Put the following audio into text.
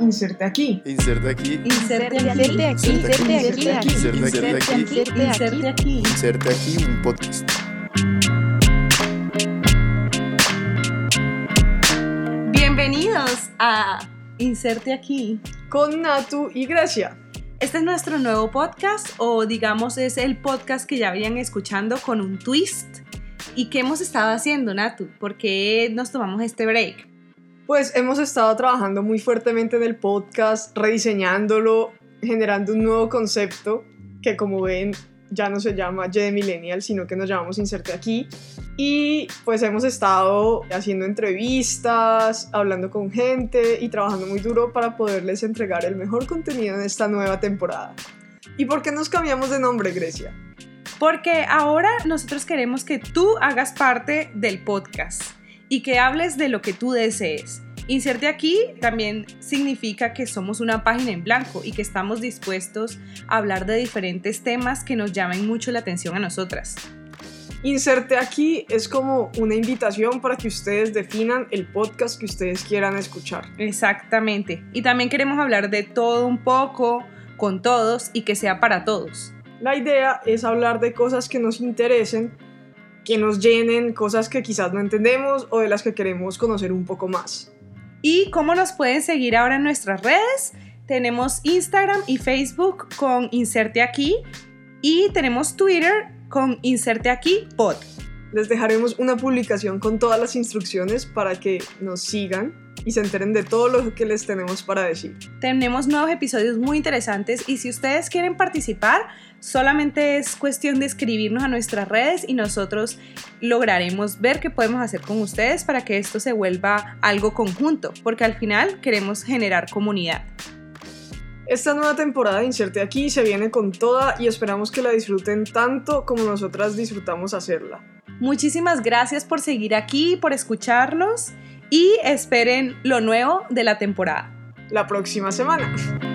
Inserte aquí. Inserte aquí. Inserte aquí. Inserte aquí. Inserte aquí. Inserte aquí. Inserte aquí. Inserte aquí un podcast. Bienvenidos a Inserte aquí. Con Natu y Grecia. Este es nuestro nuevo podcast o digamos es el podcast que ya habían escuchando con un twist. ¿Y qué hemos estado haciendo, Natu? ¿Por qué nos tomamos este break? Pues hemos estado trabajando muy fuertemente en el podcast, rediseñándolo, generando un nuevo concepto que como ven ya no se llama Y de Millennial, sino que nos llamamos Inserte aquí. Y pues hemos estado haciendo entrevistas, hablando con gente y trabajando muy duro para poderles entregar el mejor contenido en esta nueva temporada. ¿Y por qué nos cambiamos de nombre, Grecia? Porque ahora nosotros queremos que tú hagas parte del podcast y que hables de lo que tú desees. Inserte aquí también significa que somos una página en blanco y que estamos dispuestos a hablar de diferentes temas que nos llamen mucho la atención a nosotras. Inserte aquí es como una invitación para que ustedes definan el podcast que ustedes quieran escuchar. Exactamente. Y también queremos hablar de todo un poco, con todos y que sea para todos. La idea es hablar de cosas que nos interesen, que nos llenen, cosas que quizás no entendemos o de las que queremos conocer un poco más. ¿Y cómo nos pueden seguir ahora en nuestras redes? Tenemos Instagram y Facebook con Inserte aquí y tenemos Twitter con Inserte aquí pod. Les dejaremos una publicación con todas las instrucciones para que nos sigan y se enteren de todo lo que les tenemos para decir. Tenemos nuevos episodios muy interesantes y si ustedes quieren participar, solamente es cuestión de escribirnos a nuestras redes y nosotros lograremos ver qué podemos hacer con ustedes para que esto se vuelva algo conjunto, porque al final queremos generar comunidad. Esta nueva temporada de Inserte aquí se viene con toda y esperamos que la disfruten tanto como nosotras disfrutamos hacerla. Muchísimas gracias por seguir aquí, por escucharnos y esperen lo nuevo de la temporada. La próxima semana.